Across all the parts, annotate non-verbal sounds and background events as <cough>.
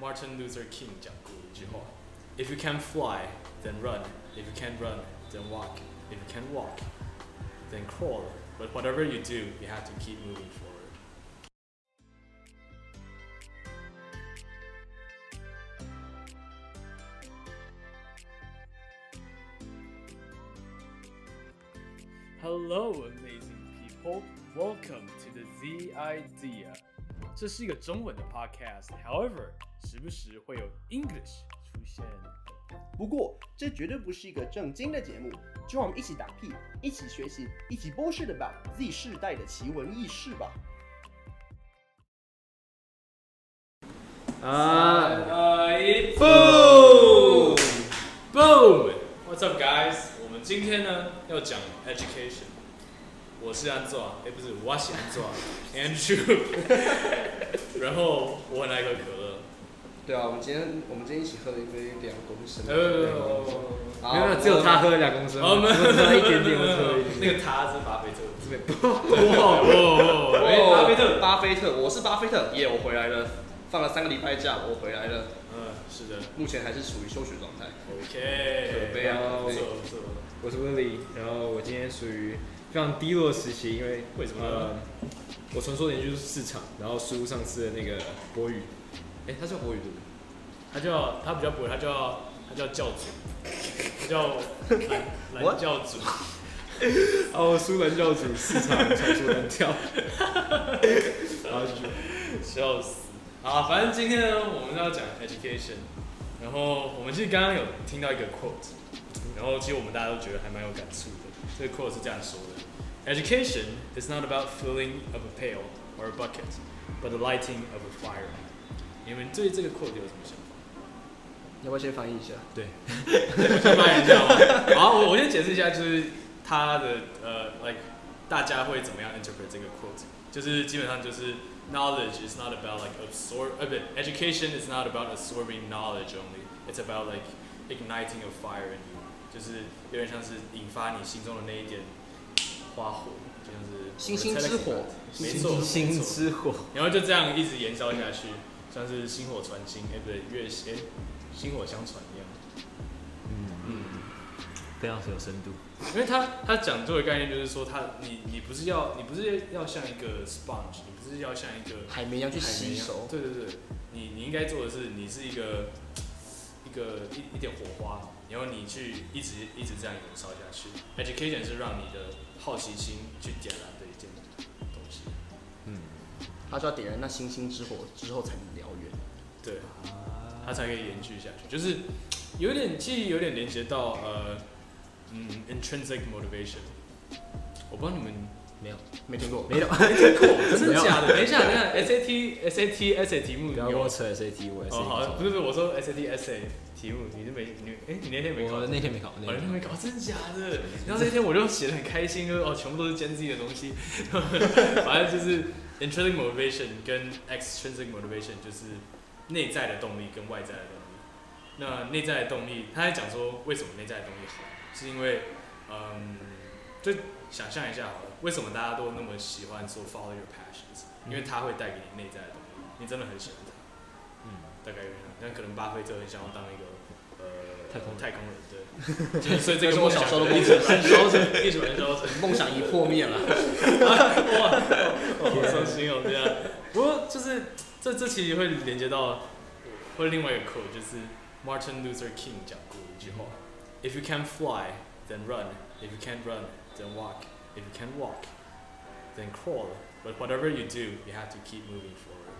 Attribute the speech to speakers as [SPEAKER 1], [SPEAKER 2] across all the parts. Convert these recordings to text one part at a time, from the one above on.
[SPEAKER 1] Martin Luther King 讲过一句话：If you can't fly, then run. If you can't run, then walk. If you can't walk, then crawl. But whatever you do, you have to keep moving forward. Hello, amazing people. Welcome to the Z Idea. 这是一个中文的 podcast. However, 时不时会有 English 出现。
[SPEAKER 2] 不过，这绝对不是一个正经的节目，就让我们一起打屁，一起学习，一起 bullshit about Z 世代的奇闻异事吧。
[SPEAKER 1] 啊！一，boom boom。What's up, guys？我们今天呢要讲 education。我是安座，哎，不是，我是安座，Andrew。<laughs> 然后我很爱喝可乐。
[SPEAKER 2] 对啊，我们今天我们今天一起喝了一杯两公升。
[SPEAKER 1] 呃，
[SPEAKER 3] 没有，只有他喝了两公升。哦，没有，喝一点点，我喝一点。
[SPEAKER 1] 那个他是巴菲特，是不是？
[SPEAKER 2] 哇哇哇！巴菲特，巴菲特，我是巴菲特，耶，我回来了，放了三个礼拜假，我回来了。
[SPEAKER 1] 嗯，是的，
[SPEAKER 2] 目前还是处于休学状态。
[SPEAKER 1] OK，
[SPEAKER 2] 非常不错
[SPEAKER 3] 不错。我是 Willie，然后我今天属于非常低落的时期，因为
[SPEAKER 1] 为什么呢？
[SPEAKER 3] 我传说研究市场，然后输上次的那个博宇。哎，他叫国语对不对？
[SPEAKER 1] 他叫他比较不会，他叫他叫教主，他叫蓝蓝教主。<laughs>
[SPEAKER 3] 哦，苏蓝教主市场传说单跳。<laughs> 然后就
[SPEAKER 1] 笑死。好，反正今天呢，我们要讲 education。然后我们其实刚刚有听到一个 quote，然后其实我们大家都觉得还蛮有感触的。这个 quote 是这样说的：Education is not about filling of a pail or a bucket, but the lighting of a fire. 你们对这个 quote 有什么想法？
[SPEAKER 2] 要不要先翻译一下？
[SPEAKER 1] 对，先翻译一下吧？好，我我先解释一下，就是他的呃，like 大家会怎么样 interpret 这个 quote？就是基本上就是 knowledge is not about like absorb，呃，不，education is not about absorbing knowledge only. It's about like igniting a fire in you，就是有点像是引发你心中的那一点花火，就像是
[SPEAKER 2] 星星之火，
[SPEAKER 1] 没错，
[SPEAKER 3] 星星之火，
[SPEAKER 1] 然后就这样一直燃烧下去。像是薪火传心，哎、欸，不对，月哎，薪火相传一样。
[SPEAKER 3] 嗯嗯，非常有深度。
[SPEAKER 1] 因为他他讲这个概念就是说他，他你你不是要你不是要像一个 sponge，你不是要像一个
[SPEAKER 2] 海绵一样去吸收。
[SPEAKER 1] 对对对，你你应该做的是，你是一个一个一一点火花，然后你去一直一直这样燃烧下去。Education 是让你的好奇心去点燃的一件东西。
[SPEAKER 2] 嗯，他说要点燃那星星之火之后才能。
[SPEAKER 1] 对，它才可以延续下去，就是有点，其实有点连接到呃，嗯，intrinsic motivation。我不知道你们
[SPEAKER 2] 没有没听过，
[SPEAKER 3] 没有
[SPEAKER 1] 没听过，真的假的？等一下，等一下，SAT SAT essay 题目，
[SPEAKER 3] 不要跟我扯 SAT，我 SAT。
[SPEAKER 1] 哦，好，不是不是，我说 SAT essay 题目，你是没你哎，你那天没考？
[SPEAKER 3] 我那天没考，
[SPEAKER 1] 那天没考，真的假的？然后那天我就写的很开心，就是哦，全部都是兼自己的东西，<laughs> 反正就是 intrinsic motivation 跟 extrinsic motivation 就是。内在的动力跟外在的动力，那内在的动力，他在讲说为什么内在的动力好，是因为，嗯，就想象一下好了，为什么大家都那么喜欢说 follow your passions？因为它会带给你内在的动力，你真的很喜欢它。嗯，大概有点像，但可能巴菲特很想要当一个呃太空太空人，对，<laughs> 所以这个梦想都一直燃烧着，一直燃烧着，
[SPEAKER 2] 梦想已破灭了。
[SPEAKER 1] 哇，好伤心哦，这样。不过就是。这这其实会连接到，或另外一个 quote，就是 Martin Luther King 讲过一句话：If you can't fly, then run. If you can't run, then walk. If you can't walk, then crawl. But whatever you do, you have to keep moving forward.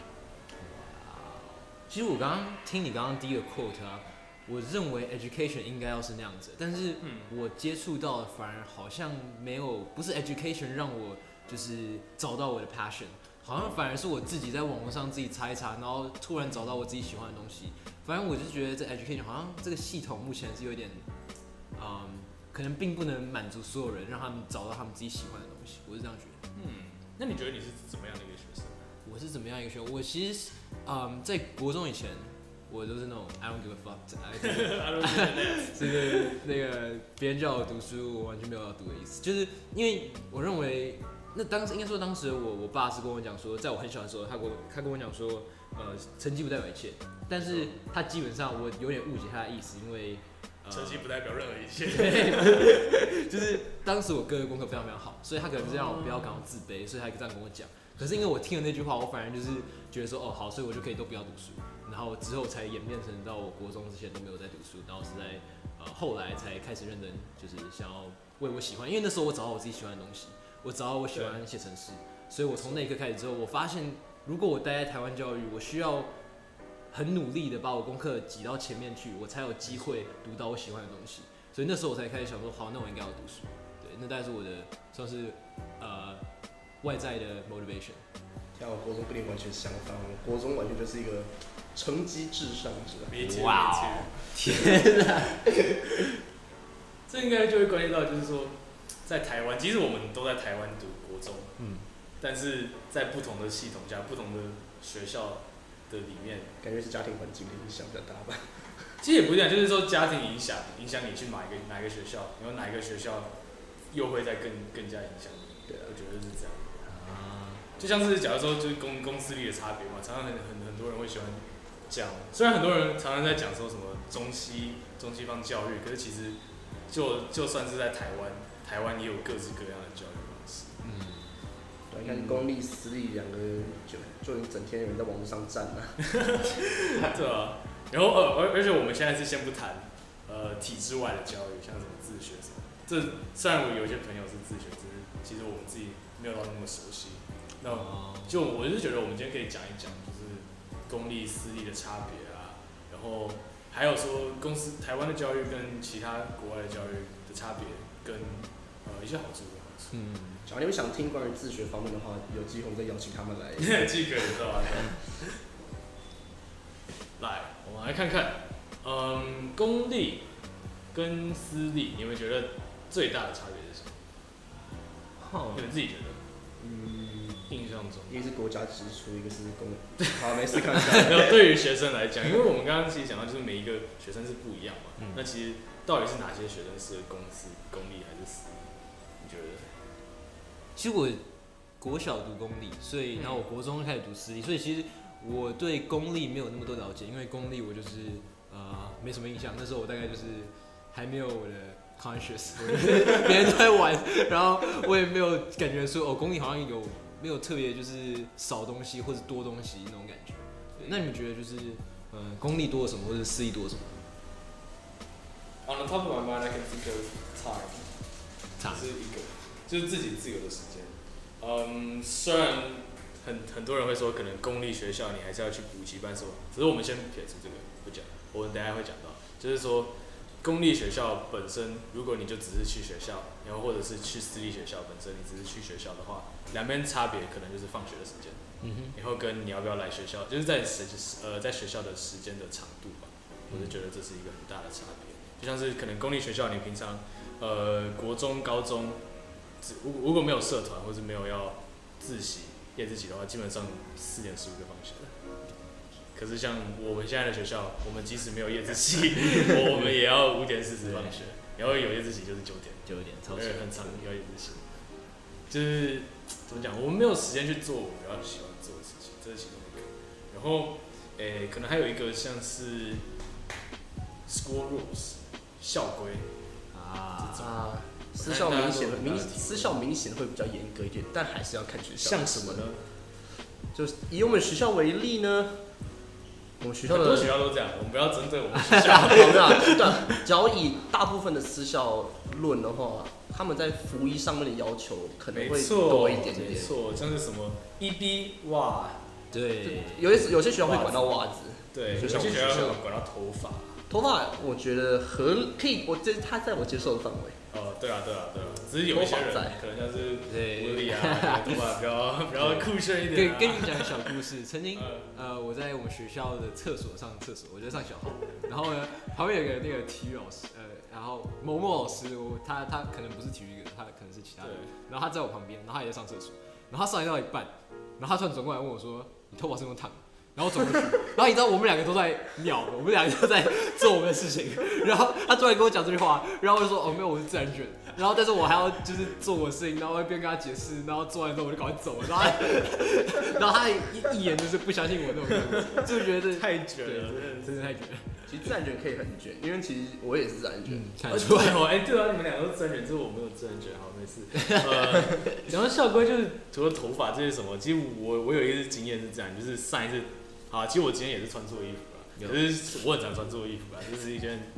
[SPEAKER 3] 其实我刚刚听你刚刚第一个 quote 啊，我认为 education 应该要是那样子，但是我接触到的反而好像没有，不是 education 让我就是找到我的 passion。好像反而是我自己在网络上自己查一查，然后突然找到我自己喜欢的东西。反正我就觉得这 education 好像这个系统目前是有点，嗯，可能并不能满足所有人，让他们找到他们自己喜欢的东西。我是这样觉得。
[SPEAKER 1] 嗯，那你觉得你是怎么样的一个学生？
[SPEAKER 3] 我是怎么样一个学生？我其实，嗯，在国中以前，我都是那种 I don't give a fuck，<laughs> <laughs> 是那个别人叫我读书，我完全没有要读的意思。就是因为我认为。那当时应该说，当时我我爸是跟我讲说，在我很小的时候，他跟我他跟我讲说，呃成绩不代表一切，但是他基本上我有点误解他的意思，因为。
[SPEAKER 1] 成绩不代表任何一切，<laughs>
[SPEAKER 3] 就是当时我哥的功课非常非常好，所以他可能是让我不要感到自卑，所以他这样跟我讲。可是因为我听了那句话，我反而就是觉得说，哦好，所以我就可以都不要读书。然后之后才演变成到我国中之前都没有在读书，然后是在呃后来才开始认真，就是想要为我喜欢，因为那时候我找到我自己喜欢的东西，我找到我喜欢写程式，所以我从那一刻开始之后，我发现如果我待在台湾教育，我需要。很努力的把我功课挤到前面去，我才有机会读到我喜欢的东西。所以那时候我才开始想说，好，那我应该要读书。对，那大概是我的算是呃外在的 motivation。
[SPEAKER 2] 像我国中跟你完全相反，我国中完全就是一个成绩至上者。
[SPEAKER 3] 哇哦！天哪！<laughs>
[SPEAKER 1] 这应该就会关系到，就是说，在台湾，其实我们都在台湾读国中，嗯，但是在不同的系统下，不同的学校。的里面，
[SPEAKER 2] 感觉是家庭环境的影响比较大吧。<laughs>
[SPEAKER 1] 其实也不一样，就是说家庭影响影响你去哪一个哪一个学校，然后哪一个学校又会再更更加影响你。对啊，我觉得是这样。啊，就像是假如说就是公公司里的差别嘛，常常很很很多人会喜欢讲，虽然很多人常常在讲说什么中西中西方教育，可是其实就就算是在台湾，台湾也有各式各样的教育。
[SPEAKER 2] 你看公立私立两个就就你整天有人在网络上站啊，<laughs>
[SPEAKER 1] 对啊，然后呃而而且我们现在是先不谈呃体制外的教育，像什么自学什么，这虽然我有一些朋友是自学，只是其实我们自己没有到那么熟悉。那就我是觉得我们今天可以讲一讲，就是公立私立的差别啊，然后还有说公司台湾的教育跟其他国外的教育的差别，跟呃一些好处的。嗯。
[SPEAKER 2] 假如你们想听关于自学方面的话，有机会我再邀请他们来。
[SPEAKER 1] 既可以知道吗？来，我们来看看，嗯，公立跟私立，你们觉得最大的差别是什么？你们自己觉得？嗯，印象中，
[SPEAKER 2] 一个是国家支出，一个是公。<laughs> 好，没事，看一下。
[SPEAKER 1] 没有，对于学生来讲，因为我们刚刚其实讲到，就是每一个学生是不一样嘛。嗯。那其实到底是哪些学生是公司公立还是私立？你觉得？
[SPEAKER 3] 其实我国小读公立，所以然后我国中开始读私立，所以其实我对公立没有那么多了解，因为公立我就是呃没什么印象，那时候我大概就是还没有我的 conscious，<laughs> 别人都在玩，然后我也没有感觉说哦公立好像有没有特别就是少东西或者多东西那种感觉。那你们觉得就是呃公立多了什么，或者私立多了什么
[SPEAKER 1] ？On the top of my mind, I can think of time. 这是一个。就是自己自由的时间，嗯，虽然很很多人会说，可能公立学校你还是要去补习班什么，只是我们先撇除这个不讲，我们等下会讲到，就是说公立学校本身，如果你就只是去学校，然后或者是去私立学校本身，你只是去学校的话，两边差别可能就是放学的时间，嗯哼，然后跟你要不要来学校，就是在时呃在学校的时间的长度吧，我就觉得这是一个很大的差别，就像是可能公立学校你平常呃国中高中。如如果没有社团或者没有要自习夜自习的话，基本上四点十五就放学了。可是像我们现在的学校，我们即使没有夜自习，<laughs> 我们也要五点四十放学。然后有夜自习就是九点，
[SPEAKER 3] 九点超
[SPEAKER 1] 很长要夜自习。就是怎么讲，我们没有时间去做我比较喜欢做的事情，这是其中一个。然后诶、欸，可能还有一个像是 school rules 校规
[SPEAKER 2] 啊。私校明显的明私校明显会比较严格一点，但还是要看学校。
[SPEAKER 1] 像什么呢？
[SPEAKER 2] 就是以我们学校为例呢，我们学校的
[SPEAKER 1] 很多学校都这样，我们不要针对我们学校。<laughs>
[SPEAKER 2] 对，只要以大部分的私校论的话，他们在服仪上面的要求可能会多一点点。
[SPEAKER 1] 没错，像是什么 EB 袜，
[SPEAKER 3] 对，
[SPEAKER 2] 有些有些学校会管到袜子，
[SPEAKER 1] 对，有些学校会管到头发。
[SPEAKER 2] 头发我觉得合可以，我这他在我接受的范围。
[SPEAKER 1] 哦，对啊，对啊，对啊，只是有一些人可能像是狐狸啊，头发比较比较酷炫一点。
[SPEAKER 3] 跟跟你讲个小故事，曾经呃我在我们学校的厕所上厕所，我在上小号，然后呢旁边有个那个体育老师，呃，然后某某老师，我他他可能不是体育的，他可能是其他的，然后他在我旁边，然后他也在上厕所，然后他上来到一半，然后他突然转过来问我说：“你头发是用烫？”然后走过去，然后你知道我们两个都在秒，我们两个都在做我们的事情。然后他突然跟我讲这句话，然后我就说：“哦，没有，我是自然卷。”然后但是我还要就是做我的事情，然后我一边跟他解释，然后做完之后我就赶快走了，然后他然后他一一眼就是不相信我那种就觉得
[SPEAKER 1] 太卷了，
[SPEAKER 3] 真的太卷了。
[SPEAKER 2] 其实自然卷可以很卷，因为其实我也是自然卷。
[SPEAKER 3] 看得出来
[SPEAKER 1] 哦，哎，对啊，你们两个都自然卷，只是我没有自然卷，好，没事。呃，<laughs> 然后校规，就是除了头发这些什么，其实我我有一个经验是这样，就是上一次，啊，其实我今天也是穿错衣服了，可是我很常穿错衣服啊，这是一件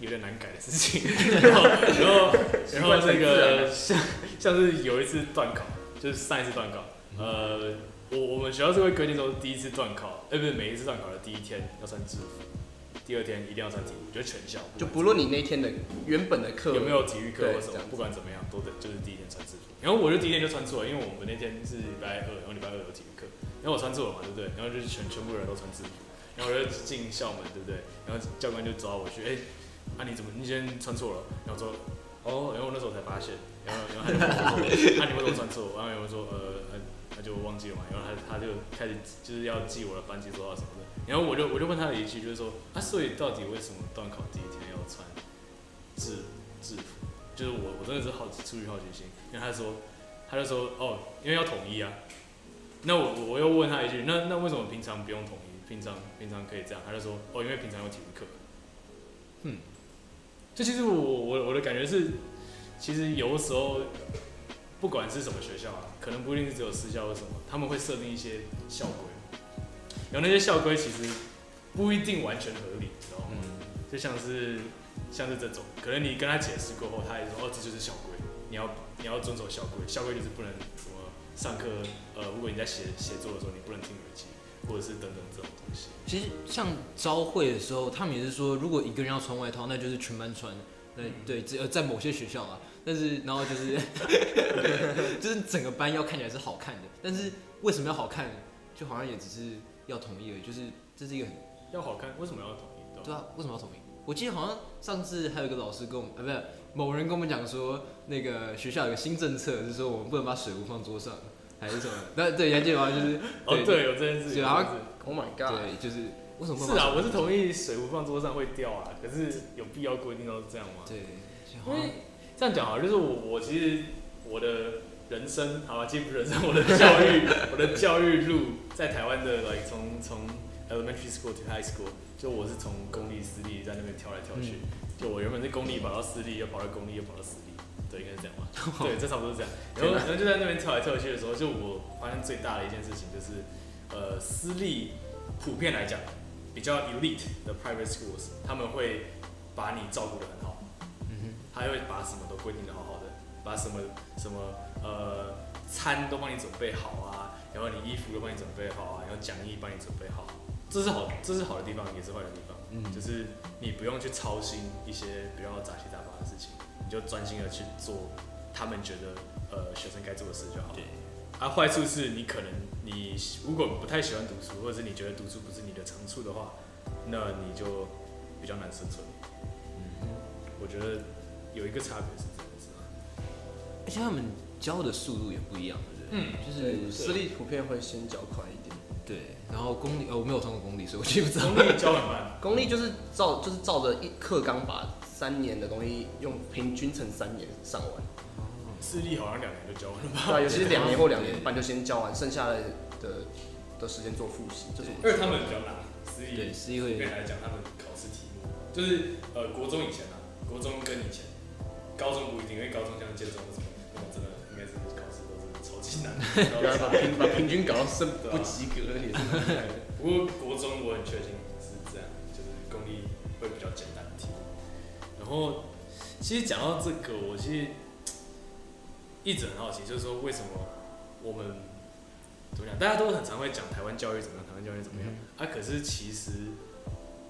[SPEAKER 1] 有点难改的事情。<laughs> 然后，然后，然后这个像像是有一次断考，就是上一次断考，呃，我我们学校是会规定说，第一次断考，哎，不是每一次断考的第一天要穿制服。第二天一定要穿体育，我觉得全校
[SPEAKER 2] 就不论你那天的原本的课
[SPEAKER 1] 有没有体育课或什么，不管怎么样，都得就是第一天穿制服。然后我就第一天就穿错了，因为我们那天是礼拜二，然后礼拜二有体育课，然后我穿错了嘛，对不对？然后就是全全部人都穿制服，然后我就进校门，对不对？然后教官就抓我去，哎，啊你怎么你今天穿错了？然后说，哦，然后我那时候才发现，然后然后他就说，<laughs> 啊你为什么穿错？然后有人说，呃，他就忘记了嘛，然后他他就开始就是要记我的班级说话什么的。然后我就我就问他了一句，就是说啊，所以到底为什么段考第一天要穿制制服？就是我我真的是好奇，出于好奇心。然后他说，他就说哦，因为要统一啊。那我我又问他一句，那那为什么平常不用统一？平常平常可以这样？他就说哦，因为平常有体育课。嗯，这其实我我我的感觉是，其实有的时候不管是什么学校啊，可能不一定是只有私校或什么，他们会设定一些校规。然后那些校规其实不一定完全合理，知道吗？就像是像是这种，可能你跟他解释过后，他也说哦，这就是校规，你要你要遵守校规，校规就是不能什么上课，呃，如果你在写写作的时候，你不能听耳机，或者是等等这种东西。
[SPEAKER 3] 其实像招会的时候，他们也是说，如果一个人要穿外套，那就是全班穿。那对，只有在某些学校啊，但是然后就是 <laughs> 就是整个班要看起来是好看的，但是为什么要好看？就好像也只是。要统一而已，就是这是一个很
[SPEAKER 1] 要好看，为什么要统一？
[SPEAKER 3] 对啊，为什么要统一？我记得好像上次还有一个老师跟我们，啊，不是某人跟我们讲说，那个学校有个新政策，就是说我们不能把水壶放桌上，还是什么？那 <laughs> 对，你还记得吗？就是 <laughs>
[SPEAKER 1] 哦，对，有这件事情。
[SPEAKER 3] 然后，Oh my God，对，就是为什么？
[SPEAKER 1] 是啊，我是同意水壶放桌上会掉啊，可是有必要规定都是这样吗？
[SPEAKER 3] 对，
[SPEAKER 1] 因为这样讲啊，就是我我其实我的人生，<laughs> 好吧，既不是人生，<laughs> 我的教育，<laughs> 我的教育路。在台湾的，like 从从 elementary school to high school，就我是从公立私立在那边跳来跳去，就我原本是公立跑到私立，又跑到公立，又跑到私立，对，应该是这样吧？对，这差不多是这样。然后然后就在那边跳来跳去的时候，就我发现最大的一件事情就是，呃，私立普遍来讲比较 elite 的 private schools，他们会把你照顾得很好，嗯哼，他会把什么都规定得好把什么什么呃餐都帮你准备好啊。然后你衣服都帮你准备好啊，然后讲义帮你准备好，这是好，这是好的地方，也是坏的地方。嗯，就是你不用去操心一些比较杂七杂八的事情，你就专心的去做他们觉得呃学生该做的事就好。对。啊，坏处是你可能你如果不太喜欢读书，或者是你觉得读书不是你的长处的话，那你就比较难生存。嗯，我觉得有一个差别是。
[SPEAKER 3] 而且他们教的速度也不一样。嗯，就是
[SPEAKER 2] 私立普遍会先教快一点，
[SPEAKER 3] 对，然后公立，呃，我没有上过公立，所以我记不 <laughs> 知道。
[SPEAKER 1] 公立教很慢，
[SPEAKER 2] 公立就是照就是照着一课纲把三年的东西用平均乘三年上完。
[SPEAKER 1] 私立好像两年就教完了吧？
[SPEAKER 2] 对，<laughs> 有些是两年或两年半就先教完，剩下的的的时间做复习。这是
[SPEAKER 1] 因为他们比较难，私立
[SPEAKER 3] 对私立会
[SPEAKER 1] 来讲，他们考试题目就是呃国中以前啊，国中跟以前，高中不一定，因为高中像建中什么，
[SPEAKER 2] 把平把平均搞到剩不及格也是蛮厉害的。
[SPEAKER 1] 不过国中我很确信是这样，就是公立会比较简单的题。然后其实讲到这个，我其实一直很好奇，就是说为什么我们怎么讲？大家都很常会讲台湾教育怎么样，台湾教育怎么样。啊，可是其实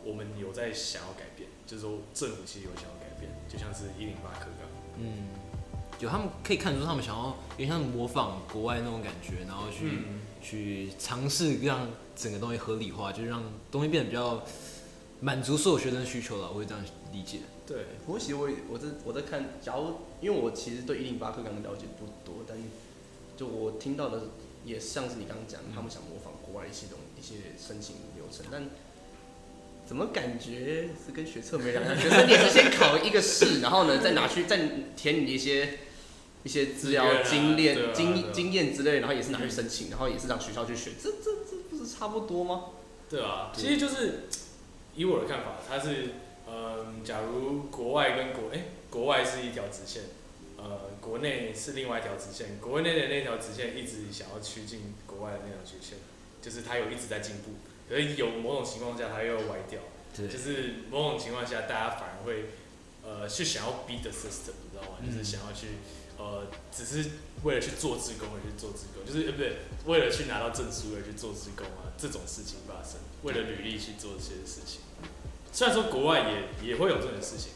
[SPEAKER 1] 我们有在想要改变，就是说政府其实有想要改变，就像是一零八课纲。嗯。
[SPEAKER 3] 就他们可以看出，他们想要有点像模仿国外那种感觉，然后去、嗯、去尝试让整个东西合理化，就是让东西变得比较满足所有学生的需求了。我会这样理解。
[SPEAKER 2] 对，不过其实我我在我在看，假如因为我其实对一零八课纲的了解不多，但就我听到的也像是你刚刚讲，他们想模仿国外一些东一些申请流程，但怎么感觉是跟学测没两样？<laughs> 学测你是先考一个试，然后呢再拿去再填你一些一些资料、经验、经经验之类，然后也是拿去申请，然后也是让学校去选，这这这不是差不多吗？
[SPEAKER 1] 对啊，其实就是以我的看法，它是嗯，假如国外跟国哎、欸、国外是一条直线，呃，国内是另外一条直线，国内的那条直线一直想要趋近国外的那条直线，就是它有一直在进步。可是有某种情况下，它又要歪掉，就是某种情况下，大家反而会，呃，去想要 beat the system，你知道吗？嗯、就是想要去，呃，只是为了去做志工而去做志工，就是呃不对，为了去拿到证书而去做志工啊，这种事情发生，为了履历去做这些事情。虽然说国外也也会有这种事情，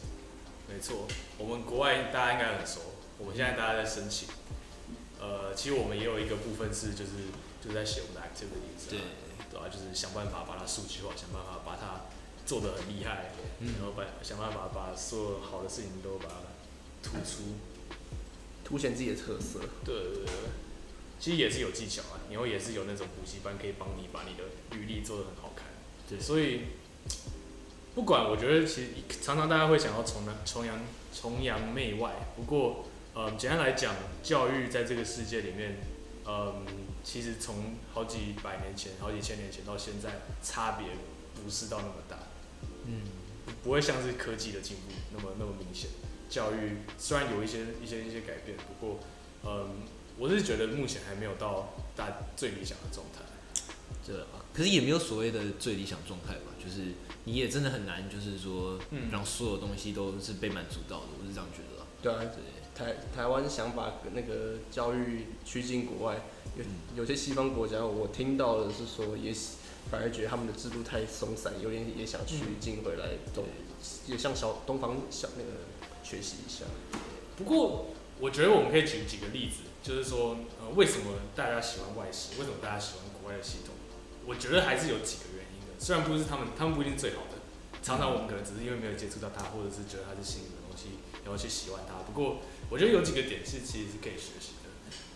[SPEAKER 1] 没错，我们国外大家应该很熟，我们现在大家在申请，呃，其实我们也有一个部分是就是就是在写我们的 activity，对。对啊，就是想办法把它数据化，想办法把它做得很厉害，嗯、然后把想办法把所有好的事情都把它突出，
[SPEAKER 2] 凸显自己的特色。
[SPEAKER 1] 对对对，其实也是有技巧啊，然后也是有那种补习班可以帮你把你的履历做得很好看。对，所以不管我觉得，其实常常大家会想要崇洋崇洋崇洋媚外，不过呃，简单来讲，教育在这个世界里面，嗯。其实从好几百年前、好几千年前到现在，差别不是到那么大，嗯，不会像是科技的进步那么那么明显。教育虽然有一些一些一些改变，不过，嗯，我是觉得目前还没有到大最理想的状态。
[SPEAKER 3] 这啊，可是也没有所谓的最理想状态吧？就是你也真的很难，就是说让所有东西都是被满足到的。我是这样觉得。
[SPEAKER 2] 对啊，对。台台湾想把那个教育趋近国外。有有些西方国家，我听到的是说，也反而觉得他们的制度太松散，有点也想趋近回来，都也向小东方小那个学习一下。
[SPEAKER 1] 不过，我觉得我们可以举几个例子，就是说，呃，为什么大家喜欢外系？为什么大家喜欢国外的系统？我觉得还是有几个原因的。虽然不是他们，他们不一定最好的，常常我们可能只是因为没有接触到它，或者是觉得它是新的东西，然后去喜欢它。不过，我觉得有几个点是其实是可以学习的。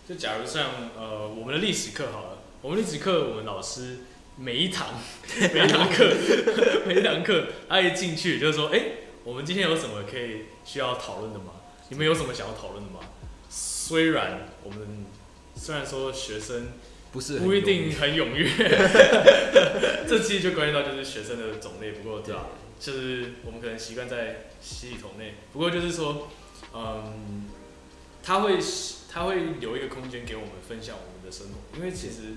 [SPEAKER 1] 就假如像呃我们的历史课好了，我们历史课我们老师每一堂 <laughs> 每一堂课 <laughs> 每一堂课他一进去就是说，哎、欸，我们今天有什么可以需要讨论的吗？你们有什么想要讨论的吗？虽然我们虽然说学生不是不一定很踊跃，<laughs> 这其实就关系到就是学生的种类，不过对吧？就是我们可能习惯在系统内，不过就是说，嗯，他会。他会留一个空间给我们分享我们的生活，因为其实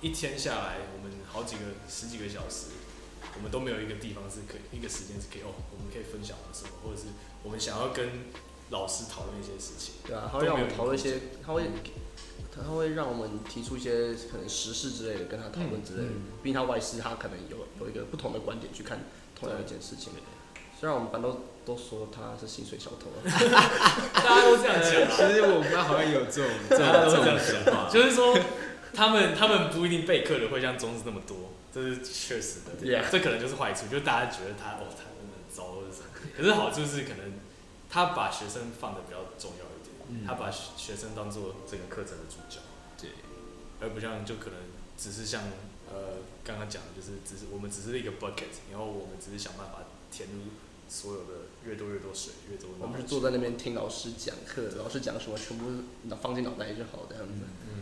[SPEAKER 1] 一天下来，我们好几个十几个小时，我们都没有一个地方是可以一个时间是可以哦，我们可以分享我们的生活，或者是我们想要跟老师讨论一些事情。
[SPEAKER 2] 对啊，他会让我们讨论一些，他会他会让我们提出一些可能时事之类的，跟他讨论之类的。毕竟他外事，他可能有有一个不同的观点去看同样一件事情。虽然我们班都都说他是薪水小偷，<laughs>
[SPEAKER 1] 大家都这样讲。<laughs>
[SPEAKER 3] 其实我们班好像有这种这种这种想法，
[SPEAKER 1] 就是说他们他们不一定备课的会像中子那么多，这是确实的。Yeah. 这可能就是坏处，就是大家觉得他哦，他很糟或者什么。可是好处是可能他把学生放的比较重要一点，嗯、他把学生当做这个课程的主角，对，而不像就可能只是像呃刚刚讲的，就是只是我们只是一个 bucket，然后我们只是想办法填入。所有的越多越多水，越多。
[SPEAKER 2] 我们是坐在那边听老师讲课，老师讲什么全部放进脑袋就好这样子。嗯。嗯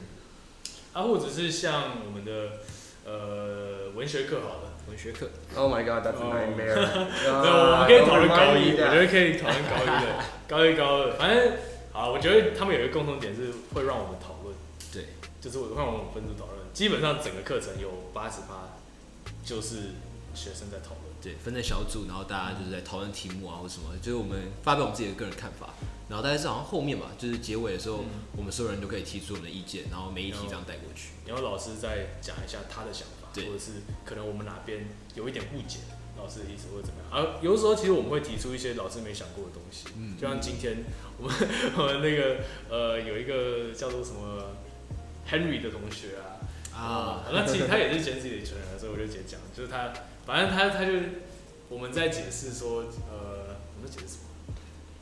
[SPEAKER 1] 啊，或者是像我们的呃文学课好了，文学课。
[SPEAKER 2] Oh my god, that's nightmare。<laughs>
[SPEAKER 1] 没有，我们可以讨论高一，我觉得可以讨论高一的，<laughs> 高一高二，反正好，我觉得他们有一个共同点是会让我们讨论。对。就是会让我们分组讨论，基本上整个课程有八十趴就是学生在讨论。
[SPEAKER 3] 对，分在小组，然后大家就是在讨论题目啊，或什么，就是我们发表我们自己的个人看法，然后大概是好像后面吧，就是结尾的时候，嗯、我们所有人都可以提出我们的意见，然后每一题这样带过去，
[SPEAKER 1] 然后老师再讲一下他的想法，或者是可能我们哪边有一点误解，老师的意思或者怎么样。而、啊、有的时候其实我们会提出一些老师没想过的东西，嗯，就像今天我们 <laughs> 我们那个呃有一个叫做什么 Henry 的同学啊，啊，那其实他也是兼自己的成员，所以我就直接讲，就是他。反正他他就我们在解释说，呃，我们在解释什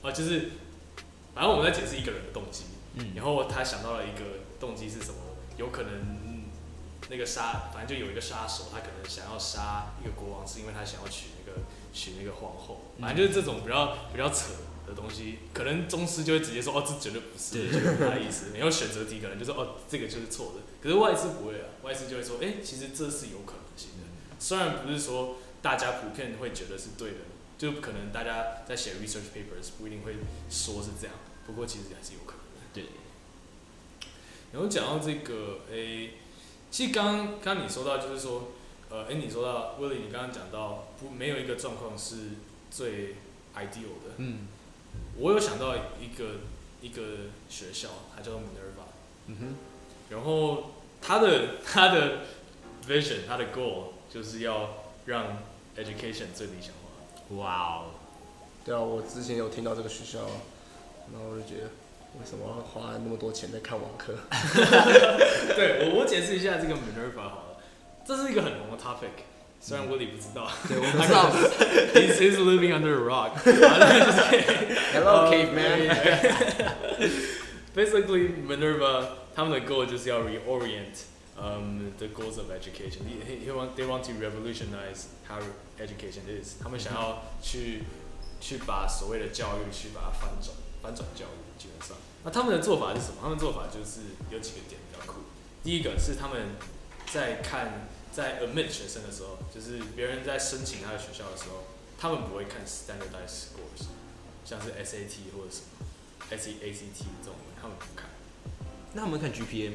[SPEAKER 1] 么？啊，就是反正我们在解释一个人的动机，嗯，然后他想到了一个动机是什么？有可能那个杀，反正就有一个杀手，他可能想要杀一个国王，是因为他想要娶那个娶那个皇后，反正就是这种比较比较扯的东西，可能宗师就会直接说，哦，这绝对不是，
[SPEAKER 3] 对
[SPEAKER 1] 就是他的意思。<laughs> 然后选择题可能就说，哦，这个就是错的。可是外师不会啊，外师就会说，哎，其实这是有可能性的，虽然不是说大家普遍会觉得是对的，就可能大家在写 research papers 不一定会说是这样，不过其实还是有可能的。
[SPEAKER 3] 对。
[SPEAKER 1] 然后讲到这个，哎。其实刚刚刚你说到就是说，呃，哎，你说到 Willie，你刚刚讲到不没有一个状况是最 ideal 的。
[SPEAKER 3] 嗯。
[SPEAKER 1] 我有想到一个一个学校，它叫做 Minerva。
[SPEAKER 3] 嗯哼。
[SPEAKER 1] 然后它的它的 vision，它的 goal 就是要让 education 最理想化。
[SPEAKER 3] 哇哦。
[SPEAKER 2] 对啊，我之前有听到这个学校，然后我就觉得。为什么要花那么多钱在看网课？
[SPEAKER 1] 对，我我解释一下这个 Minerva 好了，这是一个很红的 topic，虽然 Willie 不知道。
[SPEAKER 3] 对，我不知道。
[SPEAKER 1] He's he's living under a rock。
[SPEAKER 2] Hello, caveman。
[SPEAKER 1] Basically, Minerva 他们的 goal 就是要 reorient um the goals of education. He he want they want to revolutionize how education is. 他们想要去去把所谓的教育去把它翻转，翻转教育。基本上，那他们的做法是什么？他们做法就是有几个点比较酷。第一个是他们在看在 admit 学生的时候，就是别人在申请他的学校的时候，他们不会看 standardized scores，像是 SAT 或者什么 SAT 这种，他们不看。
[SPEAKER 3] 那他们看 GPA？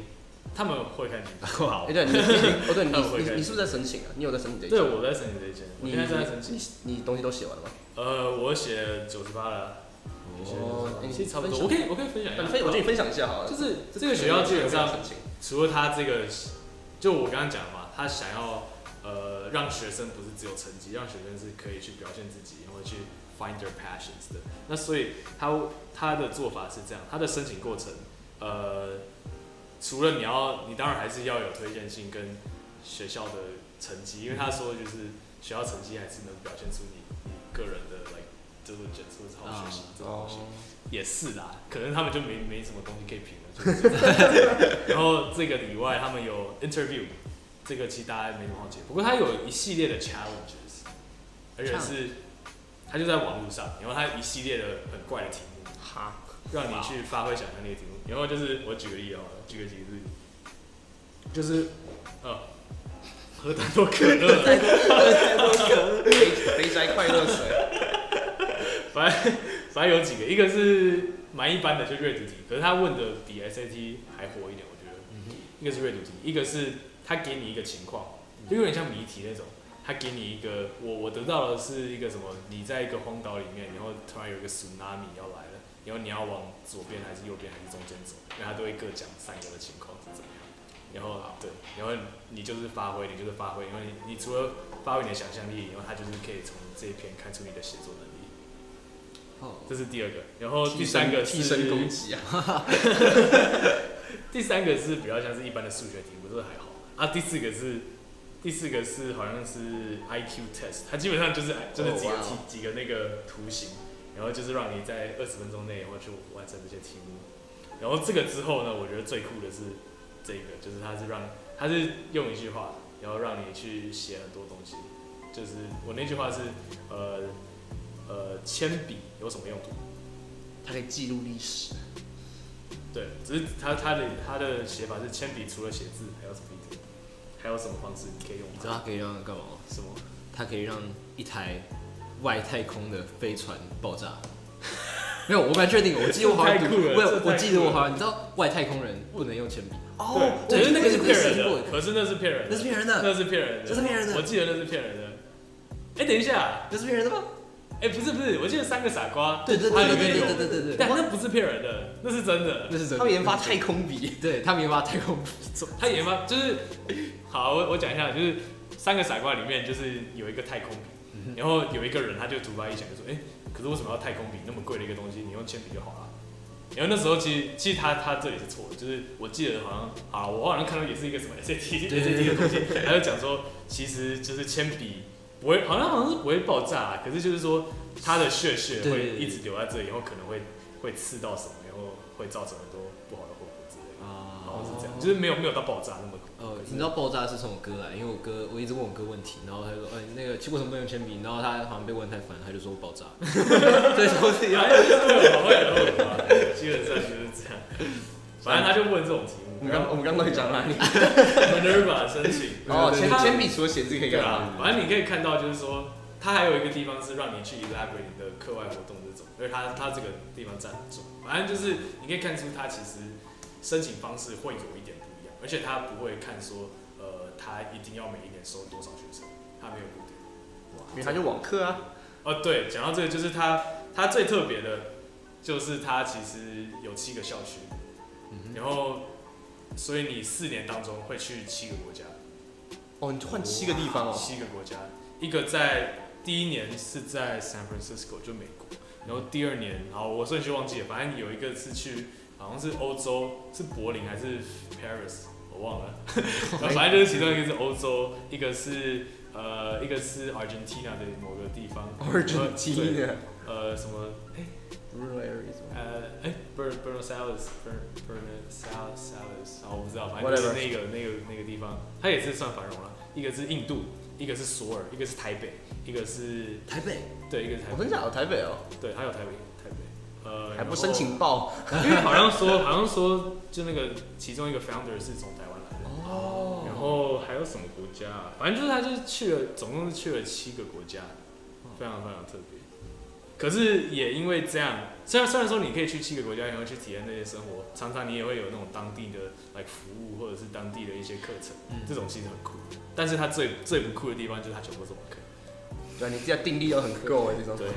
[SPEAKER 1] 他们会看 GPA。
[SPEAKER 3] 好。<laughs>
[SPEAKER 2] 哎，对，你哦，对，你你是不是在申请啊？你有在申请这一？
[SPEAKER 1] 对，我在申请这一间。你现在在申请？
[SPEAKER 2] 你东西都写完了吗？
[SPEAKER 1] 呃，我写九十八了。
[SPEAKER 2] 哦，
[SPEAKER 1] 其实差不多，我可以我可以分享一下，
[SPEAKER 2] 分我跟你分享一下好了。
[SPEAKER 1] 就是这个学校基本上，除了他这个，就我刚刚讲嘛，他想要呃让学生不是只有成绩，让学生是可以去表现自己，然后去 find their passions 的。那所以他他的做法是这样，他的申请过程，呃，除了你要，你当然还是要有推荐信跟学校的成绩，因为他说就是学校成绩还是能表现出你你个人的 like。就是讲说是好学习这种东西，也是啦，可能他们就没没什么东西可以评了。就是、<laughs> <laughs> 然后这个以外，他们有 interview，这个其实大家没什么好解。不过他有一系列的 challenges，而且是他就在网络上，然后他一系列的很怪的题目，哈，让你去发挥想象力的题目。然后就是我举个例哦，举个例子，就是呃，<laughs> 喝太多可乐，喝太多可乐，
[SPEAKER 2] 肥肥宅快乐水。
[SPEAKER 1] 反正反正有几个，一个是蛮一般的，就阅读题，可是他问的比 SAT 还火一点，我觉得。一个是阅读题，一个是他给你一个情况，就有点像谜题那种。他给你一个，我我得到的是一个什么？你在一个荒岛里面，然后突然有一个 tsunami 要来了，然后你要往左边还是右边还是中间走？然后他都会各讲三个的情况是怎么样。然后对，然后你就是发挥，你就是发挥，因为你你除了发挥你的想象力，然后他就是可以从这一篇看出你的写作能力。这是第二个，然后第三个是替身攻击啊，第三个是比较像是一般的数学题，不是还好啊。第四个是第四个是好像是 IQ test，它基本上就是就是几个题、oh. 几个那个图形，然后就是让你在二十分钟内然后去完成这些题目。然后这个之后呢，我觉得最酷的是这个，就是它是让它是用一句话，然后让你去写很多东西。就是我那句话是呃。呃，铅笔有什么用途？
[SPEAKER 2] 它可以记录历史。
[SPEAKER 1] 对，只是它它的它的写法是铅笔除了写字还有什么？还有什么方式你可以用？
[SPEAKER 3] 你知道它可以让干嘛？
[SPEAKER 1] 什么？
[SPEAKER 3] 它可以让一台外太空的飞船爆炸。<laughs> 没有，我蛮确定。我记得我好像读，我我记得我好像你知道外太空人不能用铅笔。
[SPEAKER 1] 哦，对，那个是骗人的。可是那是骗人的。
[SPEAKER 3] 那是骗人的。
[SPEAKER 1] 那是骗人的。
[SPEAKER 3] 那是骗人的。
[SPEAKER 1] 我记得那是骗人的。哎，等一下，
[SPEAKER 3] 那是骗人的吗？
[SPEAKER 1] 哎，不是不是，我记得三个傻瓜，
[SPEAKER 3] 对对对对对对对对，
[SPEAKER 1] 但那不是骗人的，那是真的，
[SPEAKER 3] 那是真的。
[SPEAKER 2] 他们研发太空笔，
[SPEAKER 3] 对他们研发太空笔，
[SPEAKER 1] 他研发就是，好，我我讲一下，就是三个傻瓜里面就是有一个太空笔，然后有一个人他就突发异想，就说，哎，可是为什么要太空笔那么贵的一个东西？你用铅笔就好了。然后那时候其实其实他他这里是错的，就是我记得好像，啊，我好像看到也是一个什么 SAT SAT 的东西，他就讲说，其实就是铅笔。不会，好像好像是不会爆炸，啊，可是就是说它的血血会一直留在这里，然后可能会会刺到什么，然后会造成很多不好的后果之类的。啊，然后是这样，就是没有没有到爆炸那么。
[SPEAKER 3] 呃，你知道爆炸是从我哥来，因为我哥我一直问我哥问题，然后他就说，哎、欸，那个为什么不能用铅笔？然后他好像被问太烦，他就说我爆炸。<laughs> 对，说自己，好会
[SPEAKER 1] 很吧？基本上就是这样。反正他就问这种题目。
[SPEAKER 2] 我们刚我们刚到底讲哪里
[SPEAKER 1] ？Minerva 申请。<laughs>
[SPEAKER 2] 哦，铅铅笔除了写字可以干嘛？
[SPEAKER 1] 反正你可以看到，就是说，它还有一个地方是让你去 elaborate 你的课外活动这种，因为它它这个地方占很重。反正就是你可以看出，它其实申请方式会有一而且他不会看说，呃，他一定要每一年收多少学生，他没有固定。
[SPEAKER 2] 因为他就网课啊。
[SPEAKER 1] 哦，对，讲到这个，就是他他最特别的，就是他其实有七个校区，然后所以你四年当中会去七个国家。
[SPEAKER 2] 哦，你换七个地方哦。
[SPEAKER 1] 七个国家，一个在第一年是在 San Francisco，就美国。然后第二年，然后，我顺序忘记了，反正有一个是去，好像是欧洲，是柏林还是 Paris，我忘了。<laughs> 反正就是其中一个是欧洲，一个是呃，一个是 Argentina 的某个地方。
[SPEAKER 2] Argentina。
[SPEAKER 1] 呃，什么？哎
[SPEAKER 2] ，Buenos Aires。
[SPEAKER 1] 呃，哎，Buenos Aires，Buenos Aires，好，我不知道，反正就是那个那个那个地方，它也是算繁荣了。一个是印度。一个是索尔，一个是台北，一个是
[SPEAKER 3] 台北，
[SPEAKER 1] 对，一个是台北。
[SPEAKER 2] 我跟你讲，有台北哦，
[SPEAKER 1] 对，还有台北，台北，呃，
[SPEAKER 2] 还不申请报，
[SPEAKER 1] 因为好像说，好像说，就那个其中一个 founder 是从后还有什么国家啊？反正就是他就是去了，总共是去了七个国家，非常非常特别。可是也因为这样，虽然虽然说你可以去七个国家，然后去体验那些生活，常常你也会有那种当地的来、服务，或者是当地的一些课程，嗯、这种其实很酷。但是它最最不酷的地方就是它全部都是网课。
[SPEAKER 2] 对，你这样定力要很够哎，这种。
[SPEAKER 1] 对，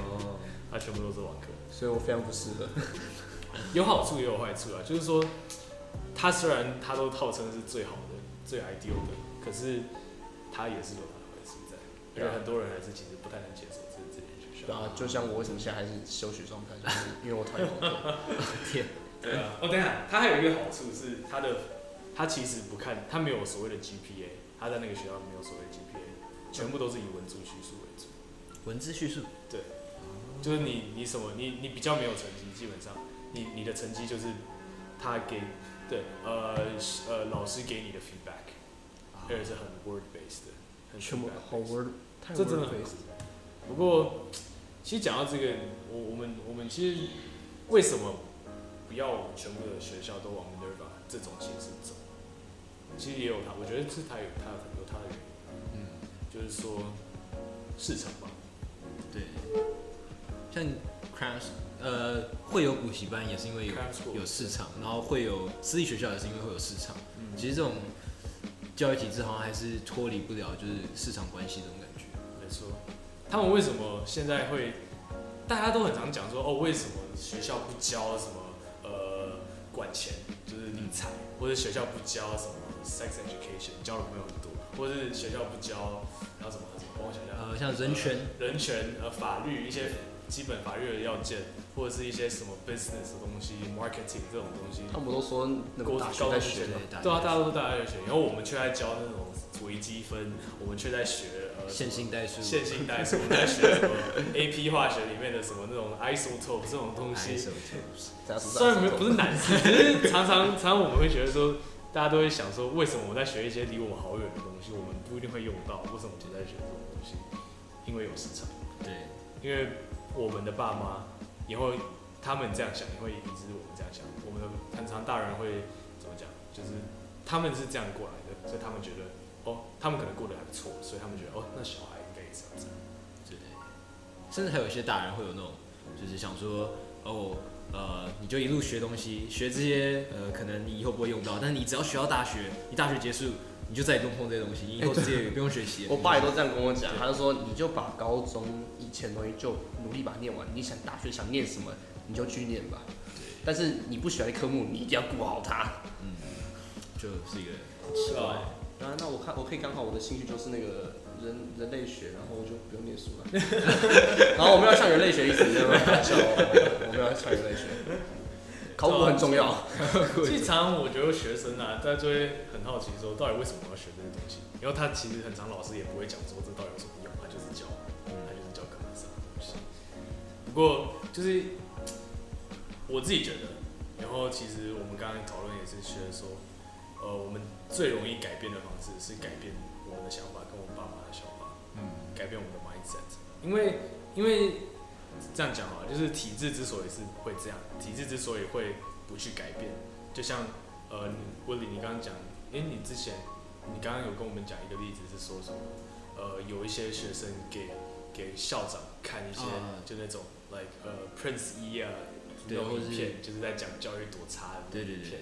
[SPEAKER 1] 它全部都是网课，
[SPEAKER 2] 所以我非常不适合。<laughs>
[SPEAKER 1] 有好处也有坏处啊，就是说，它虽然它都号称是最好的、最 ideal 的，可是他也是有它的坏处在，因为很多人还是其实不太能接受。
[SPEAKER 2] 对啊，就像我为什么现在还是休学状态，就是因为我讨厌工作。<laughs> 天，
[SPEAKER 1] 对啊。哦，等下，他还有一个好处是，他的，他其实不看，他没有所谓的 GPA，他在那个学校没有所谓的 GPA，全部都是以文字叙述为主。
[SPEAKER 3] 文字叙述？
[SPEAKER 1] 对，就是你你什么，你你比较没有成绩，基本上，你你的成绩就是他给，对，呃呃，老师给你的 feedback，而且是很 word based 的，很
[SPEAKER 2] 全部好 word，太
[SPEAKER 1] word based。不过。其实讲到这个，我我们我们其实为什么不要全部的学校都往 Minerva 这种形式走？其实也有它，我觉得是它有它很多它的原因。嗯，就是说市场吧。
[SPEAKER 3] 对。像 Crafts 呃，会有补习班也是因为有有市场，然后会有私立学校也是因为会有市场。嗯。其实这种教育体制好像还是脱离不了就是市场关系这种感觉。
[SPEAKER 1] 没错。他们为什么现在会？大家都很常讲说，哦，为什么学校不教什么呃管钱，就是理财，或者学校不教什么 sex education，教的没有很多，或者是学校不教，然后什么什么，帮我想想，
[SPEAKER 3] 呃，像人权、
[SPEAKER 1] 呃、人权呃法律一些基本法律的要件，或者是一些什么 business 的东西，marketing 这种东西，
[SPEAKER 2] 他们都说那个大学在学，
[SPEAKER 1] 对啊，大家都说大学在学，然后我们却在教那种微积分，我们却在学
[SPEAKER 3] 呃。线性代数，
[SPEAKER 1] 线性代数，我们在学什么 AP 化学里面的什么那种 isotope 这种东西。虽然没不是难事，只是常常 <laughs> 常常我们会觉得说，大家都会想说，为什么我们在学一些离我们好远的东西，我们不一定会用到？为什么我们在学这种东西？因为有市场。
[SPEAKER 3] 对，
[SPEAKER 1] 因为我们的爸妈也会他们这样想，也会引致我们这样想。我们的很常大人会怎么讲？就是他们是这样过来的，所以他们觉得。哦，他们可能过得还不错，所以他们觉得哦，那小孩应该也是这样。
[SPEAKER 3] 对，甚至还有一些大人会有那种，就是想说，哦，呃，你就一路学东西，学这些，呃，可能你以后不会用到，但是你只要学到大学，你大学结束，你就再也不用碰这些东西，你以后直接也不用学习。
[SPEAKER 2] 我爸也都这样跟我讲，他就说，你就把高中以前东西就努力把它念完，你想大学想念什么，你就去念吧。对。但是你不喜欢的科目，你一定要顾好它。
[SPEAKER 3] 嗯，就是一个很奇怪。
[SPEAKER 2] 啊，那我看我可以刚好我的兴趣就是那个人人类学，然后我就不用念书了。<laughs> 然后我们要上人类学意思，知道吗？我们要上人类学，考古很重要。
[SPEAKER 1] 经 <laughs> 常我觉得学生啊，大家就会很好奇说，到底为什么要学这些东西？然后他其实很常老师也不会讲说这到底有什么用，他就是教，他就是教课本上的东西。不过就是我自己觉得，然后其实我们刚刚讨论也是觉得说，呃，我们。最容易改变的方式是改变我们的想法跟我们爸妈的想法，嗯，改变我们的 mindset。因为因为这样讲啊，就是体制之所以是会这样，体制之所以会不去改变，就像呃，温理你刚刚讲，哎，你之前你刚刚有跟我们讲一个例子是说什么？呃，有一些学生给给校长看一些，就那种、uh, like 呃、uh, Prince 一啊那种影片，就是在讲教育多差的影片。对对对，对。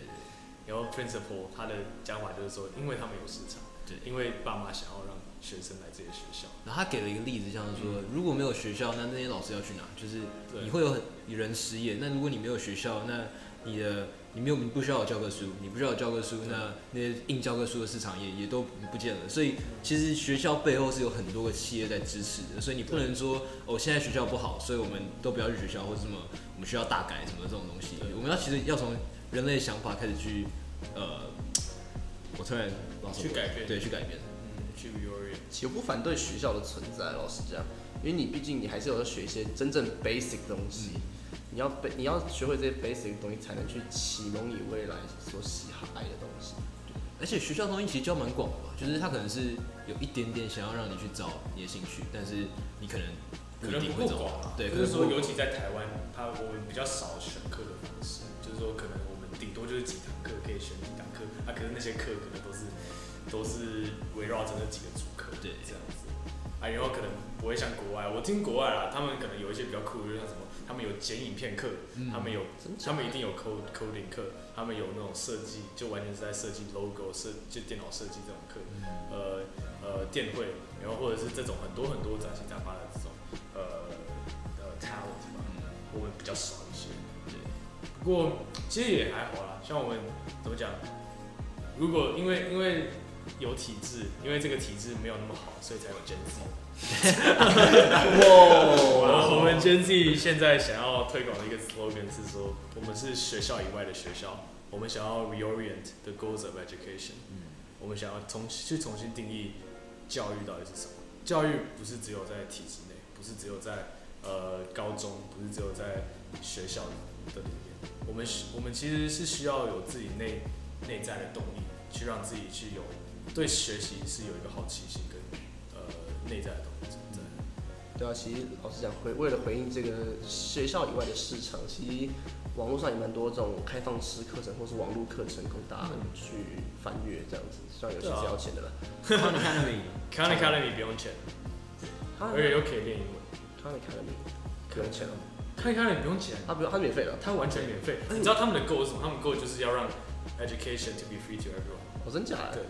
[SPEAKER 1] 然后 Principal 他的讲法就是说，因为他们有市场，对，因为爸妈想要让学生来这些学校。然后他给了一个例子，像是说，如果没有学校，那那些老师要去哪？就是你会有很人失业。那如果你没有学校，那你的你没有你不需要有教科书，你不需要有教科书，那那些印教科书的市场也也都不见了。所以其实学校背后是有很多个企业在支持的。所以你不能说哦，现在学校不好，所以我们都不要去学校，或者什么我们需要大改什么这种东西。我们要其实要从人类的想法开始去，呃，我突然去改变，对，去改变，嗯，去 reorient。
[SPEAKER 2] 其实不反对学校的存在，老实讲，因为你毕竟你还是有要学一些真正 basic 的东西，嗯、你要背，你要学会这些 basic 的东西，才能去启蒙你未来所喜爱的东西。
[SPEAKER 3] 而且学校东西其实教蛮广的吧，就是他可能是有一点点想要让你去找你的兴趣，但是你可能不一定会找。对，可是说尤其在台湾，他我们比较少选课的方式，就是说可能我们。顶多就是几堂课可以选几堂课，啊，可是那些课可能都是都是围绕着那几个主课，对，这样子，啊，然后可能不会像国外，我听国外啦，他们可能有一些比较酷就，像什么，他们有剪影片课，嗯，他们有，他们一定有 code coding 课，他们有那种设计，就完全是在设计 logo 设，就电脑设计这种课，嗯，呃呃电绘，然后或者是这种很多很多杂七杂八的这种呃呃 talent 吧，我们比较少一些。对。不过其实也还好啦，像我们怎么讲？如果因为因为有体制，因为这个体制没有那么好，所以才有 Gen Z。<laughs> 哇！我们 Gen Z 现在想要推广的一个 slogan 是说，我们是学校以外的学校，我们想要 reorient the goals of education。嗯，我们想要重去重新定义教育到底是什么？教育不是只有在体制内，不是只有在呃高中，不是只有在学校的里面。我们是，我们其实是需要有自己内内在的动力，去让自己去有对学习是有一个好奇心跟呃内在的东西存在。
[SPEAKER 2] 对啊，其实老实讲，回为了回应这个学校以外的市场，其实网络上也蛮多这种开放式课程或是网络课程供大家去翻阅，这样子，虽然有些是要钱的啦。
[SPEAKER 3] Khan Academy，Khan Academy 不用钱，
[SPEAKER 1] 而且又可以练英文。
[SPEAKER 2] Khan Academy 不用钱了。
[SPEAKER 1] 看一看也不用钱，
[SPEAKER 2] 他不用，他免费的，
[SPEAKER 1] 他完全免费。你知道他们的 goal 是什么？他们 goal 就是要让 education to be free to everyone。
[SPEAKER 2] 哦，真假的？
[SPEAKER 1] 对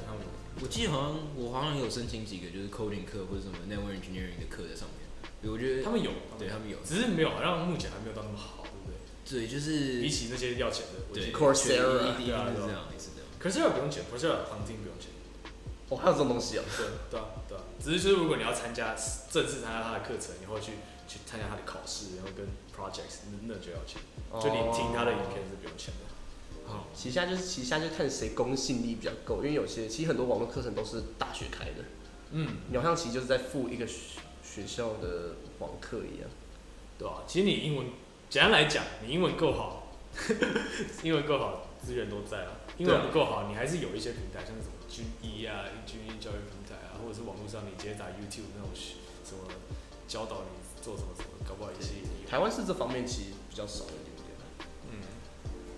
[SPEAKER 3] 我记得好像我好像有申请几个就是 coding 课或者什么 network engineering 的课在上面。我觉得
[SPEAKER 1] 他们有，
[SPEAKER 3] 对他们有，
[SPEAKER 1] 只是没有，好像目前还没有到那么好，对不对？
[SPEAKER 3] 对，就是
[SPEAKER 1] 比起那些要钱的，
[SPEAKER 3] 对
[SPEAKER 2] ，Coursera
[SPEAKER 3] 对啊，是这样，也是这样。
[SPEAKER 1] Coursera 不用钱，Coursera 旁听不用钱。
[SPEAKER 2] 哦，还有这种东西啊？
[SPEAKER 1] 对，对啊，对啊。只是就是如果你要参加正式参加他的课程，你会去。去参加他的考试，然后跟 projects，那那就要钱。就你听他的影片是不用钱的。
[SPEAKER 2] 好、哦，其实现在就是其实现在就看谁公信力比较够，因为有些其实很多网络课程都是大学开的。嗯，你好像其实就是在付一个学学校的网课一样，
[SPEAKER 1] 对吧、啊？其实你英文简单来讲，你英文够好，<laughs> 英文够好，资源都在啊。英文不够好，你还是有一些平台，像什么军医啊、军医教育平台啊，或者是网络上你直接打 YouTube 那种什么教导你。做什么什么，搞不好一些
[SPEAKER 2] 台湾是这方面其实比较少一
[SPEAKER 3] 点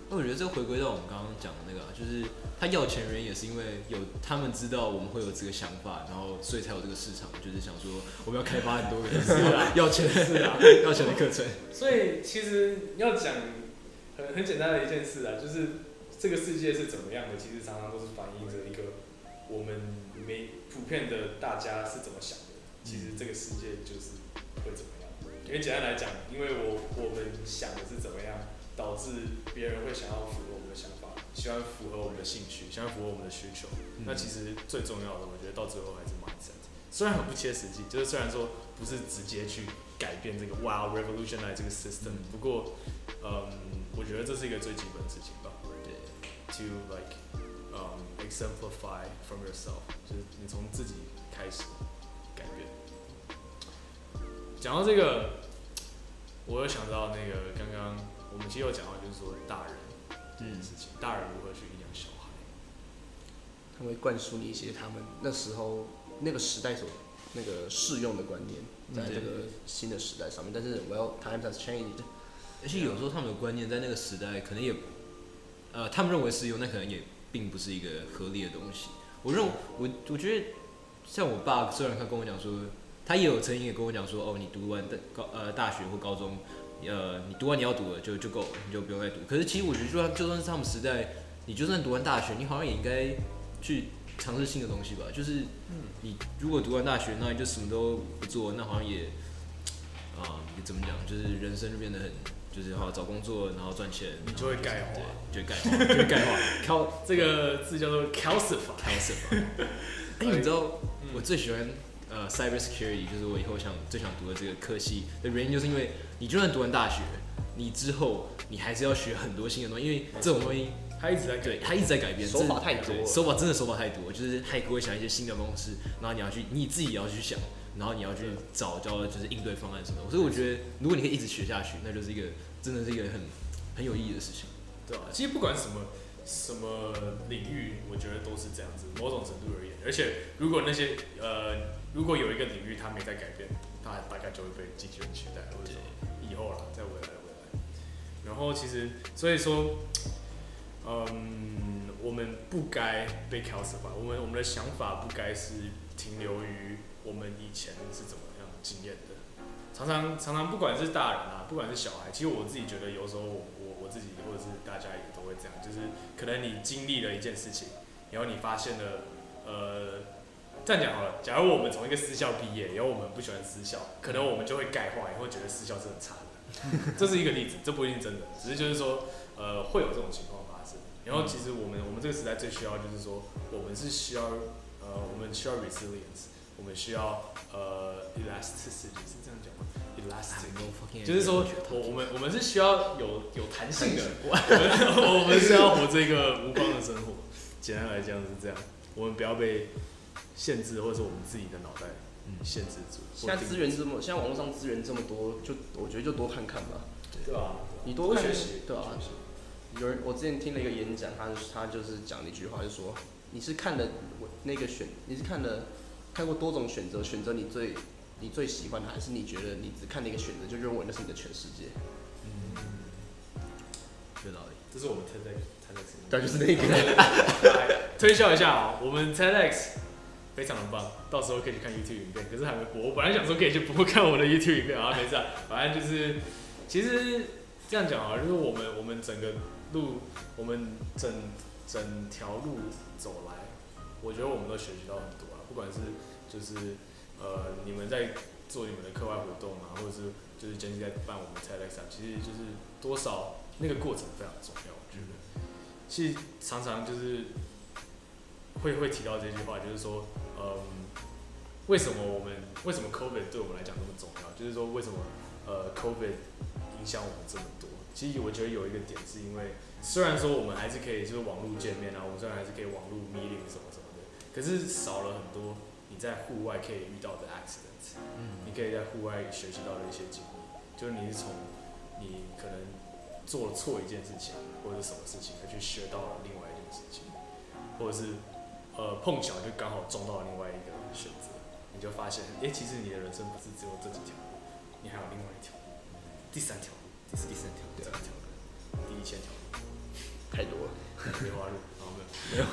[SPEAKER 3] 那我觉得这个回归到我们刚刚讲的那个，啊就是他要钱人也是因为有他们知道我们会有这个想法，然后所以才有这个市场，就是想说我们要开发很多个是啊，<laughs> 要钱是啊，<laughs> 要钱的课程。<laughs>
[SPEAKER 1] 所以其实要讲很很简单的一件事啊，就是这个世界是怎么样的，其实常常都是反映着一个我们没普遍的大家是怎么想的。其实这个世界就是会怎么样。因为简单来讲，因为我我们想的是怎么样，导致别人会想要符合我们的想法，喜欢符合我们的兴趣，喜欢符合我们的需求。嗯、那其实最重要的，我觉得到最后还是 mindset。虽然很不切实际，就是虽然说不是直接去改变这个 wow revolutionize 这个 system，、嗯、不过，嗯，我觉得这是一个最基本的事情吧。对，to like um exemplify from yourself，就是你从自己开始改变。讲到这个。我又想到那个刚刚我们其实有讲到，就是说大人这件事情，嗯、大人如何去影响小孩。
[SPEAKER 2] 他们会灌输你一些他们那时候那个时代所那个适用的观念，在这个新的时代上面。但是，Well times has changed。
[SPEAKER 3] 而且有时候他们的观念在那个时代可能也，呃，他们认为适用，那可能也并不是一个合理的东西。我认为我我觉得，像我爸虽然他跟我讲说，他也有曾经也跟我讲说，哦，你读完的高呃大学或高中，呃，你读完你要读的就就够了，你就不用再读。可是其实我觉得，就算就算是他们时代，你就算读完大学，你好像也应该去尝试新的东西吧。就是你如果读完大学，那你就什么都不做，那好像也啊，怎么讲，就是人生就变得很。就是好好找工作，然后赚钱，
[SPEAKER 1] 你就会钙化，
[SPEAKER 3] 对，就钙化，就钙化。<laughs>
[SPEAKER 1] 靠，这个字叫做 calcify，calcify。<laughs>
[SPEAKER 3] 哎，你知道我最喜欢呃 cyber security，就是我以后想最想读的这个科系的原因，就是因为你就算读完大学，你之后你还是要学很多新的东西，因为这种东西
[SPEAKER 1] 它一直在
[SPEAKER 3] 对，它一直在改变，
[SPEAKER 2] 手法太多，
[SPEAKER 3] 手法真的手法太多，就是他也会想一些新的方式，然后你要去，你自己也要去想。然后你要去找叫就是应对方案什么，所以我觉得如果你可以一直学下去，那就是一个真的是一个很很有意义的事情，
[SPEAKER 1] 对啊，其实不管什么什么领域，我觉得都是这样子，某种程度而言。而且如果那些呃，如果有一个领域它没在改变，它大概就会被机器人取代，或者说以后啦，在未来的未来。然后其实所以说，嗯，我们不该被 calcify，我们我们的想法不该是停留于。我们以前是怎么样经验的？常常常常，不管是大人啊，不管是小孩，其实我自己觉得，有时候我我我自己或者是大家也都会这样，就是可能你经历了一件事情，然后你发现了，呃，这样讲好了，假如我们从一个私校毕业，然后我们不喜欢私校，可能我们就会钙化，也会觉得私校是很差的。<laughs> 这是一个例子，这不一定真的，只是就是说，呃，会有这种情况发生。然后其实我们我们这个时代最需要就是说，我们是需要，呃，我们需要 resilience。我们需要呃，elasticity 是这样讲吗？elastic，就是说我我们我们是需要有有弹性的，<laughs> 我们是要活这个无光的生活。简单来讲是这样，我们不要被限制，或者是我们自己的脑袋限制住。
[SPEAKER 2] 现在资源这么，现在网络上资源这么多，就我觉得就多看看吧。
[SPEAKER 1] 对吧？
[SPEAKER 2] 你多学习，对啊。有人我之前听了一个演讲，他他就是讲了一句话，就说你是看了我那个选，你是看了。看过多种选择，选择你最你最喜欢的，还是你觉得你只看了一个选择就认为那是你的全世界？嗯，
[SPEAKER 3] 有道理。
[SPEAKER 1] 这是我们 TEDx，TEDx，
[SPEAKER 2] 对，就是那个。<laughs>
[SPEAKER 1] 推销一下啊，我们 TEDx 非常的棒，到时候可以去看 YouTube 影片，可是还没播。我本来想说可以去播看我的 YouTube 影片啊，没事，啊反正就是，其实这样讲啊，就是我们我们整个路，我们整整条路走来，我觉得我们都学习到很多。不管是就是呃你们在做你们的课外活动啊，或者是就是坚持在办我们 TEDx 其实就是多少那个过程非常重要。我觉得其实常常就是会会提到这句话，就是说嗯为什么我们为什么 COVID 对我们来讲那么重要？就是说为什么呃 COVID 影响我们这么多？其实我觉得有一个点是因为虽然说我们还是可以就是网络见面啊，我们虽然还是可以网络 meeting 什么什么的。可是少了很多你在户外可以遇到的 accidents，嗯，你可以在户外学习到的一些经历，就是你是从你可能做了错一件事情或者什么事情，而去学到了另外一件事情，或者是呃碰巧就刚好撞到了另外一个选择，你就发现，哎、欸，其实你的人生不是只有这几条路，你还有另外一条路，第三条路，第第三条，第三条路，第一千条路，
[SPEAKER 2] 太多了，
[SPEAKER 1] 梅花鹿。
[SPEAKER 2] 没有。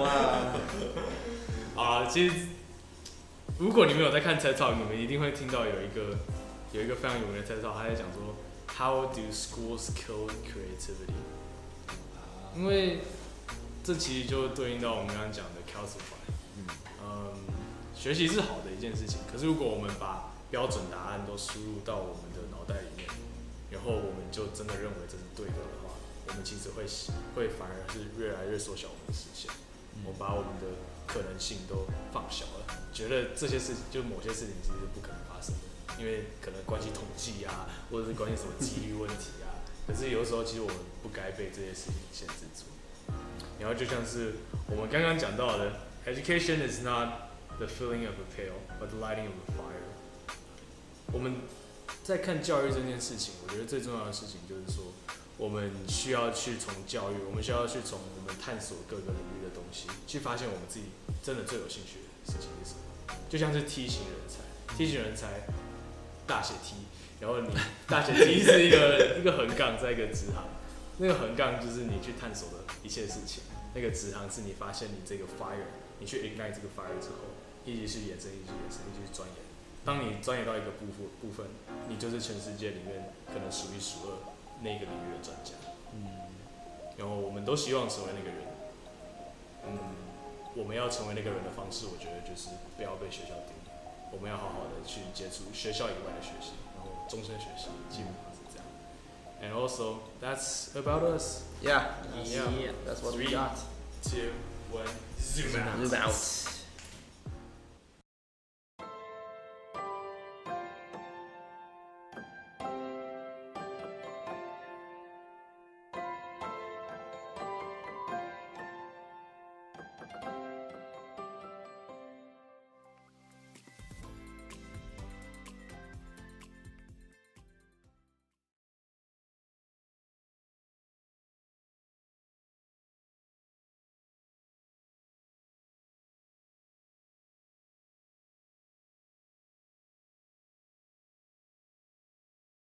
[SPEAKER 2] 哇！
[SPEAKER 1] 啊，<laughs> <laughs> 其实如果你们有在看 TED Talk，你们一定会听到有一个有一个非常有名的 TED Talk，他在讲说 How do schools kill creativity？因为这其实就对应到我们刚刚讲的 calcify。嗯，学习是好的一件事情，可是如果我们把标准答案都输入到我们的脑袋里面，然后我们就真的认为这是对的的话，我们其实会会反而是越来越缩小我们的视线，我们把我们的可能性都放小了，觉得这些事情就某些事情其实是不可能发生的，因为可能关系统计啊，或者是关系什么几率问题啊。<laughs> 可是有的时候其实我们不该被这些事情限制住。然后就像是我们刚刚讲到的，education is not the filling of a pail, but the lighting of a fire。我们在看教育这件事情，我觉得最重要的事情就是说，我们需要去从教育，我们需要去从我们探索各个领域的东西，去发现我们自己真的最有兴趣的事情是什么。就像是 T 型人才，T 型人才大写 T，然后你大写 T 是一个一个横杠在一个直行，那个横杠就是你去探索的一切事情，那个直行是你发现你这个 fire，你去 ignite 这个 fire 之后，一直是延伸，一直延伸，一直是钻研。当你钻研到一个部分部分，你就是全世界里面可能数一数二那个领域的专家。嗯，然后我们都希望成为那个人。嗯，我们要成为那个人的方式，我觉得就是不要被学校定。我们要好好的去接触学校以外的学习，然后终身学习，基本上是这样。And also, that's about us.
[SPEAKER 2] Yeah,
[SPEAKER 1] Yeah.
[SPEAKER 2] that's what we
[SPEAKER 1] Three,
[SPEAKER 2] got.
[SPEAKER 1] Two, one, zoom out.
[SPEAKER 2] Zoom out.